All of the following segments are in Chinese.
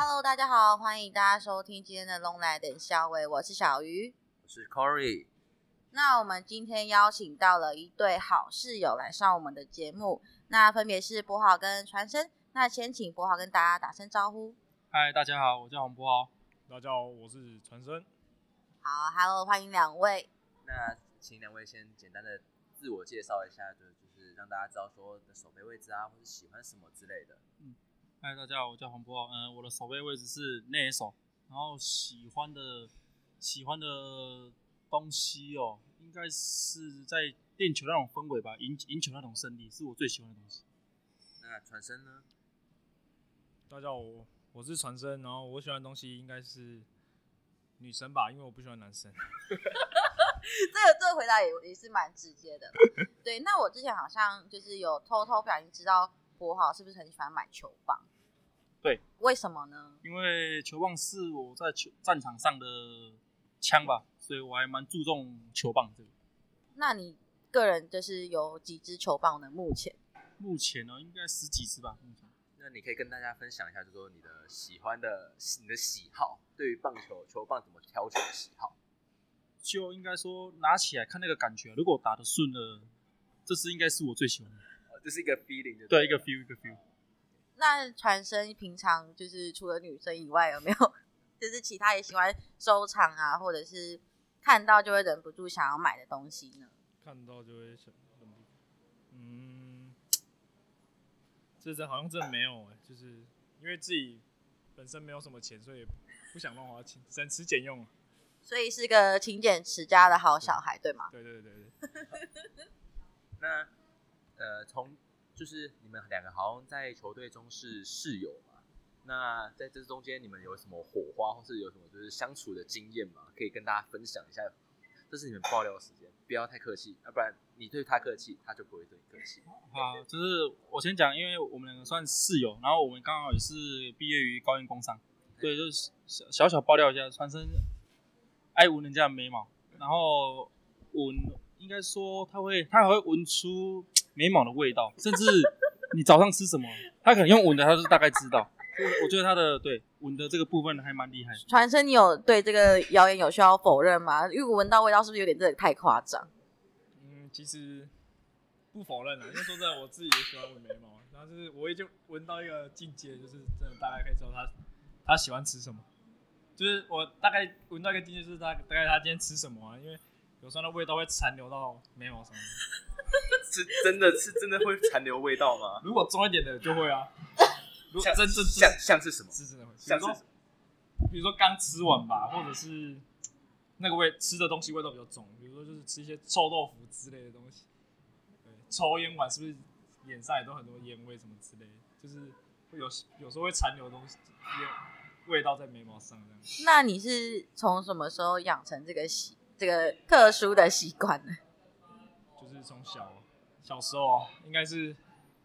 Hello，大家好，欢迎大家收听今天的《龙来等消维》，我是小鱼。我是 Corey，那我们今天邀请到了一对好室友来上我们的节目，那分别是博豪跟传生。那先请博豪跟大家打声招呼。嗨，大家好，我叫洪博豪。大家好，我是传生。好，Hello，欢迎两位。那请两位先简单的自我介绍一下，就就是让大家知道说的手背位置啊，或者喜欢什么之类的。嗨，大家好，我叫洪博豪。嗯、我的守备位置是内野手，然后喜欢的喜欢的东西哦，应该是在练球那种氛围吧，赢赢球那种胜利，是我最喜欢的东西。那传声呢？大家好，我我是传声，然后我喜欢的东西应该是女生吧，因为我不喜欢男生。这个这个回答也也是蛮直接的啦。对，那我之前好像就是有偷偷不小心知道博豪是不是很喜欢买球棒？对，为什么呢？因为球棒是我在球战场上的枪吧，所以我还蛮注重球棒这个。那你个人就是有几支球棒呢？目前目前呢，应该十几支吧。目前那你可以跟大家分享一下，就说你的喜欢的、你的喜好，对于棒球球棒怎么挑选的喜好。就应该说拿起来看那个感觉，如果打得顺了，这支应该是我最喜欢的。哦，这是一个 feeling，就对，一个 feel，一个 feel。那传生平常就是除了女生以外，有没有 就是其他也喜欢收藏啊，或者是看到就会忍不住想要买的东西呢？看到就会想，嗯，这真好像真的没有哎、就是因为自己本身没有什么钱，所以不想乱花钱，省吃俭用。所以是个勤俭持家的好小孩，对吗？对对对对，那呃，从就是你们两个好像在球队中是室友嘛？那在这中间你们有什么火花，或是有什么就是相处的经验吗？可以跟大家分享一下。这是你们爆料的时间，不要太客气，要不然你对他客气，他就不会对你客气。好，就是我先讲，因为我们两个算室友，然后我们刚好也是毕业于高院工商，对，就是小小小爆料一下，传声爱闻人家的眉毛，然后闻应该说他会，他还会闻出眉毛的味道，甚至你早上吃什么，他可能用闻的，他就大概知道。我觉得他的对闻的这个部分还蛮厉害。传声，你有对这个谣言有需要否认吗？因为我闻到味道是不是有点真的太夸张？嗯，其实不否认啊，因为说真的，我自己也喜欢闻眉毛，然后就是我已经闻到一个境界，就是真的大概可以知道他他喜欢吃什么，就是我大概闻到一个境界，就是他大概他今天吃什么啊，因为有时候那味道会残留到眉毛上面，是真的是真的会残留味道吗？如果重一点的就会啊，如果像真真像像是什么？是真的会，比像是如说比如说刚吃完吧，或者是那个味吃的东西味道比较重，比如说就是吃一些臭豆腐之类的东西，对，抽烟完是不是脸上也都很多烟味什么之类的，就是会有有时候会残留东西烟味道在眉毛上这样。那你是从什么时候养成这个习这个特殊的习惯呢？就是从小小时候啊应该是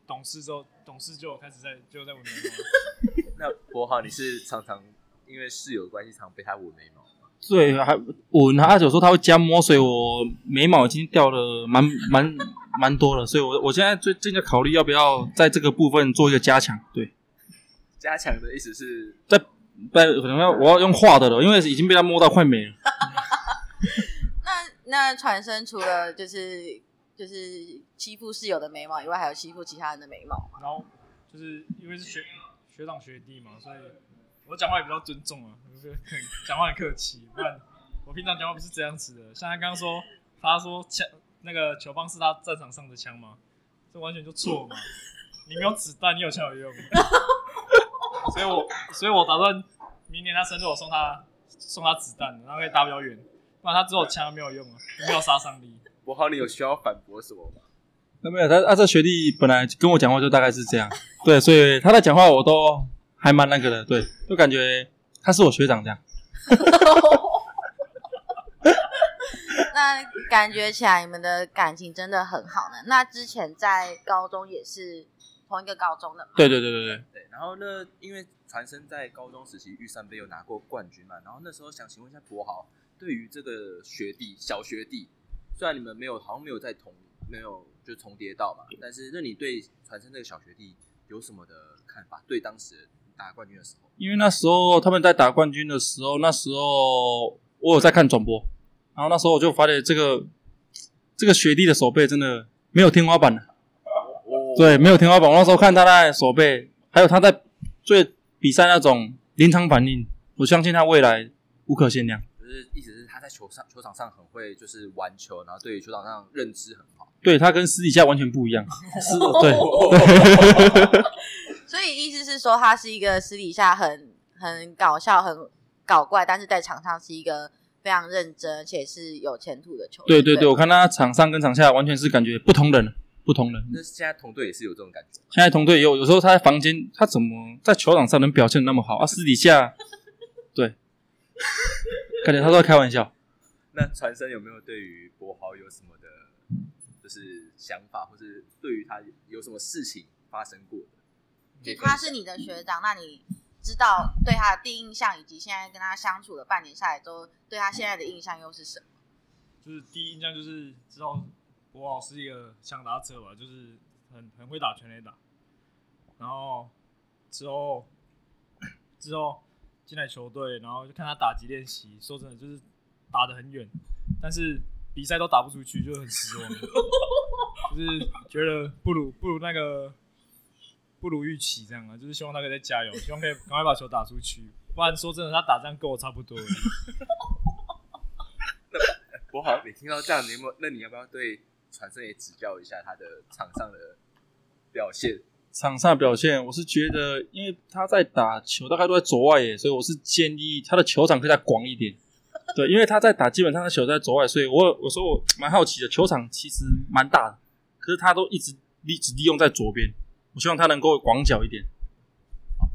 懂事之后，懂事就有开始在就在纹眉毛了。那博豪，你是常常因为室友的关系，常被他纹眉毛吗？对，还纹他有时候他会加墨水，我眉毛已经掉了蛮蛮蛮多了，所以我我现在最近在考虑要不要在这个部分做一个加强。对，加强的意思是在不可能要我要用画的了，因为已经被他摸到快没了。那那传声除了就是就是欺负室友的眉毛以外，还有欺负其他人的眉毛吗？然后就是因为是学学长学弟嘛，所以我讲话也比较尊重啊，就是讲话很客气，不然我平常讲话不是这样子的。像他刚刚说，他说枪那个球棒是他战场上的枪吗？这完全就错嘛！你没有子弹，你有枪有用。所以我所以我打算明年他生日我送他送他子弹，然后可以打比较远，不然他只有枪没有用啊，没有杀伤力。博豪，你有需要反驳什么吗？那没有他啊，这学弟本来跟我讲话就大概是这样，对，所以他在讲话我都还蛮那个的，对，就感觉他是我学长这样。那感觉起来你们的感情真的很好呢。那之前在高中也是同一个高中的嘛？对对对对对，对，然后呢，因为传生在高中时期玉山杯有拿过冠军嘛，然后那时候想请问一下博豪，对于这个学弟小学弟，虽然你们没有好像没有在同没有就重叠到嘛，但是那你对传承这个小学弟有什么的看法？对当时打冠军的时候？因为那时候他们在打冠军的时候，那时候我有在看转播，然后那时候我就发现这个这个学弟的手背真的没有天花板了，哦，对，没有天花板。我那时候看他的手背，还有他在最比赛那种临场反应，我相信他未来无可限量。就是意思是他在球上球场上很会就是玩球，然后对于球场上认知很好。对他跟私底下完全不一样，是，对，所以意思是说，他是一个私底下很很搞笑、很搞怪，但是在场上是一个非常认真而且是有前途的球员。对对对，我看他场上跟场下完全是感觉不同人，不同人。那现在同队也是有这种感觉。现在同队也有，有时候他在房间，他怎么在球场上能表现那么好啊？私底下，对，感觉他都在开玩笑。那传生有没有对于博豪有什么的，就是想法，或是对于他有什么事情发生过的？就他是你的学长，那你知道对他的第一印象，以及现在跟他相处了半年下来之后，对他现在的印象又是什么？就是第一印象就是知道博豪是一个强打者吧，就是很很会打全垒打。然后之后之后进来球队，然后就看他打击练习，说真的就是打得很远，但是比赛都打不出去，就很失望。就是觉得不如不如那个不如预期这样啊，就是希望他可以再加油，希望可以赶快把球打出去。不然说真的，他打这样跟我差不多而已。博豪，你听到这样，你有没？那你要不要对传生也指教一下他的场上的表现？场上的表现，我是觉得，因为他在打球大概都在左外野，所以我是建议他的球场可以再广一点。对，因为他在打，基本上他球在左外，所以我我说我蛮好奇的，球场其实蛮大的，可是他都一直利只利用在左边，我希望他能够广角一点。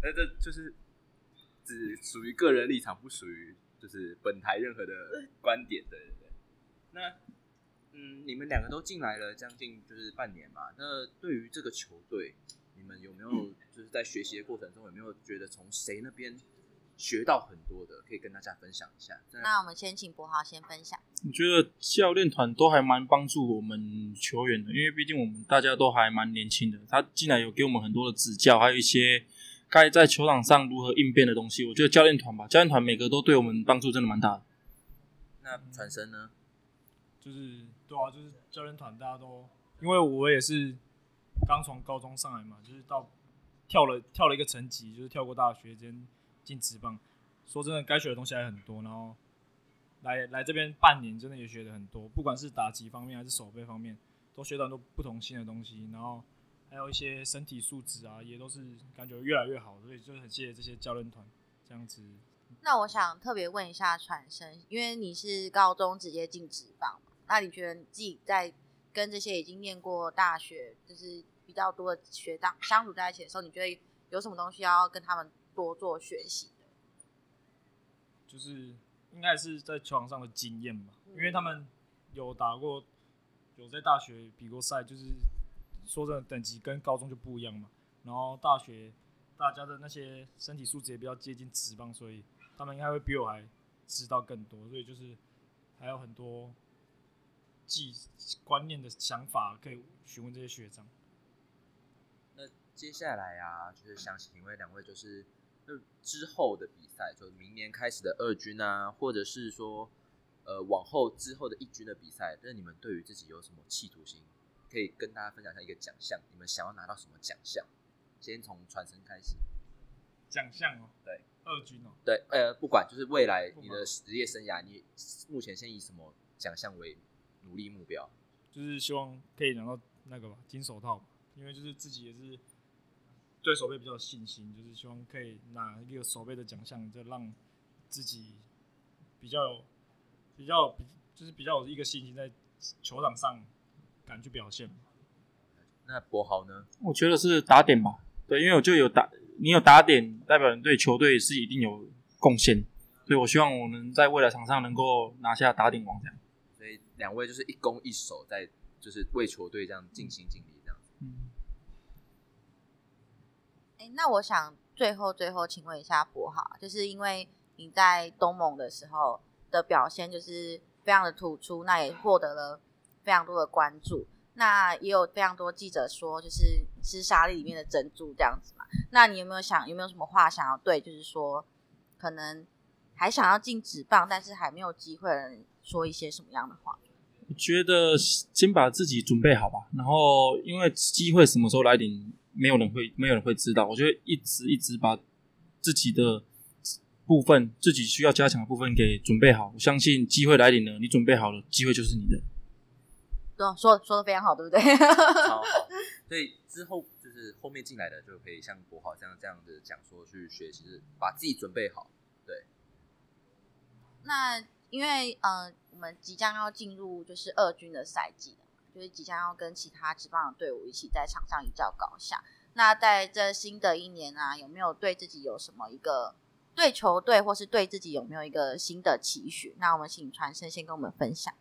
那这就是只属于个人立场，不属于就是本台任何的观点对对。那嗯，你们两个都进来了将近就是半年嘛，那对于这个球队，你们有没有就是在学习的过程中有没有觉得从谁那边学到很多的，可以跟大家分享一下？那我们先请博豪先分享。我觉得教练团都还蛮帮助我们球员的，因为毕竟我们大家都还蛮年轻的。他进来有给我们很多的指教，还有一些该在球场上如何应变的东西。我觉得教练团吧，教练团每个都对我们帮助真的蛮大的。那传声呢？就是对啊，就是教练团大家都，因为我也是刚从高中上来嘛，就是到跳了跳了一个层级，就是跳过大学，先进职棒。说真的，该学的东西还很多，然后来来这边半年，真的也学的很多，不管是打击方面还是手背方面，都学到很多不同新的东西，然后还有一些身体素质啊，也都是感觉越来越好，所以就很谢谢这些教练团这样子。那我想特别问一下传生，因为你是高中直接进职棒。那你觉得你自己在跟这些已经念过大学，就是比较多的学长相处在一起的时候，你觉得有什么东西要跟他们多做学习的？就是应该是在球场上的经验吧，因为他们有打过，有在大学比过赛，就是说真的等级跟高中就不一样嘛。然后大学大家的那些身体素质也比较接近职棒，所以他们应该会比我还知道更多，所以就是还有很多。记观念的想法可以询问这些学长。那接下来啊，就是想请问两位，就是那之后的比赛，就明年开始的二军啊，或者是说呃往后之后的一军的比赛，那你们对于自己有什么企图心？可以跟大家分享一下一个奖项，你们想要拿到什么奖项？先从传承开始。奖项哦，对，二军哦，对，呃，不管就是未来你的职业生涯，你目前先以什么奖项为？努力目标，就是希望可以拿到那个吧金手套，因为就是自己也是对手背比较有信心，就是希望可以拿一个手背的奖项，就让自己比较有比较比就是比较有一个信心在球场上敢去表现。那博豪呢？我觉得是打点吧，对，因为我就有打，你有打点，代表你对球队是一定有贡献，所以我希望我们在未来场上能够拿下打点王这样。两位就是一攻一守，在就是为球队这样尽心尽力这样。嗯。哎，那我想最后最后请问一下博豪，就是因为你在东盟的时候的表现就是非常的突出，那也获得了非常多的关注。那也有非常多记者说，就是是沙粒里面的珍珠这样子嘛。那你有没有想有没有什么话想要对，就是说可能还想要进职棒，但是还没有机会的人说一些什么样的话？我觉得先把自己准备好吧，然后因为机会什么时候来临，没有人会没有人会知道。我觉得一直一直把自己的部分，自己需要加强的部分给准备好。我相信机会来临了，你准备好了，机会就是你的。对，说说的非常好，对不对？超好。所以之后就是后面进来的就可以像国豪这样这样的讲说去学习，把自己准备好。对，那因为呃，我们即将要进入就是二军的赛季了，就是即将要跟其他职棒的队伍一起在场上一较高下。那在这新的一年啊，有没有对自己有什么一个对球队或是对自己有没有一个新的期许？那我们请传声先跟我们分享。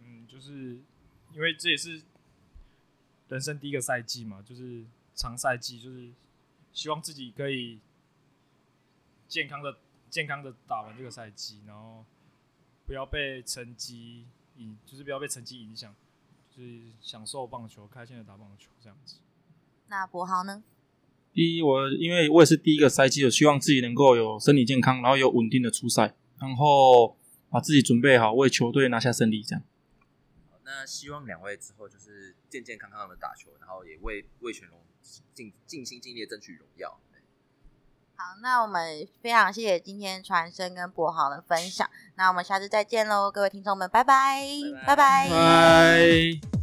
嗯，就是因为这也是人生第一个赛季嘛，就是长赛季，就是希望自己可以健康的、健康的打完这个赛季，然后不要被成绩影，就是不要被成绩影响，就是享受棒球，开心的打棒球这样子。那博豪呢？第一，我因为我也是第一个赛季，我希望自己能够有身体健康，然后有稳定的出赛，然后把自己准备好，为球队拿下胜利，这样。好那希望两位之后就是健健康康的打球，然后也为为全龙尽尽心尽力争取荣耀。对好，那我们非常谢谢今天传声跟博豪的分享。那我们下次再见喽，各位听众们，拜拜，拜拜拜拜拜。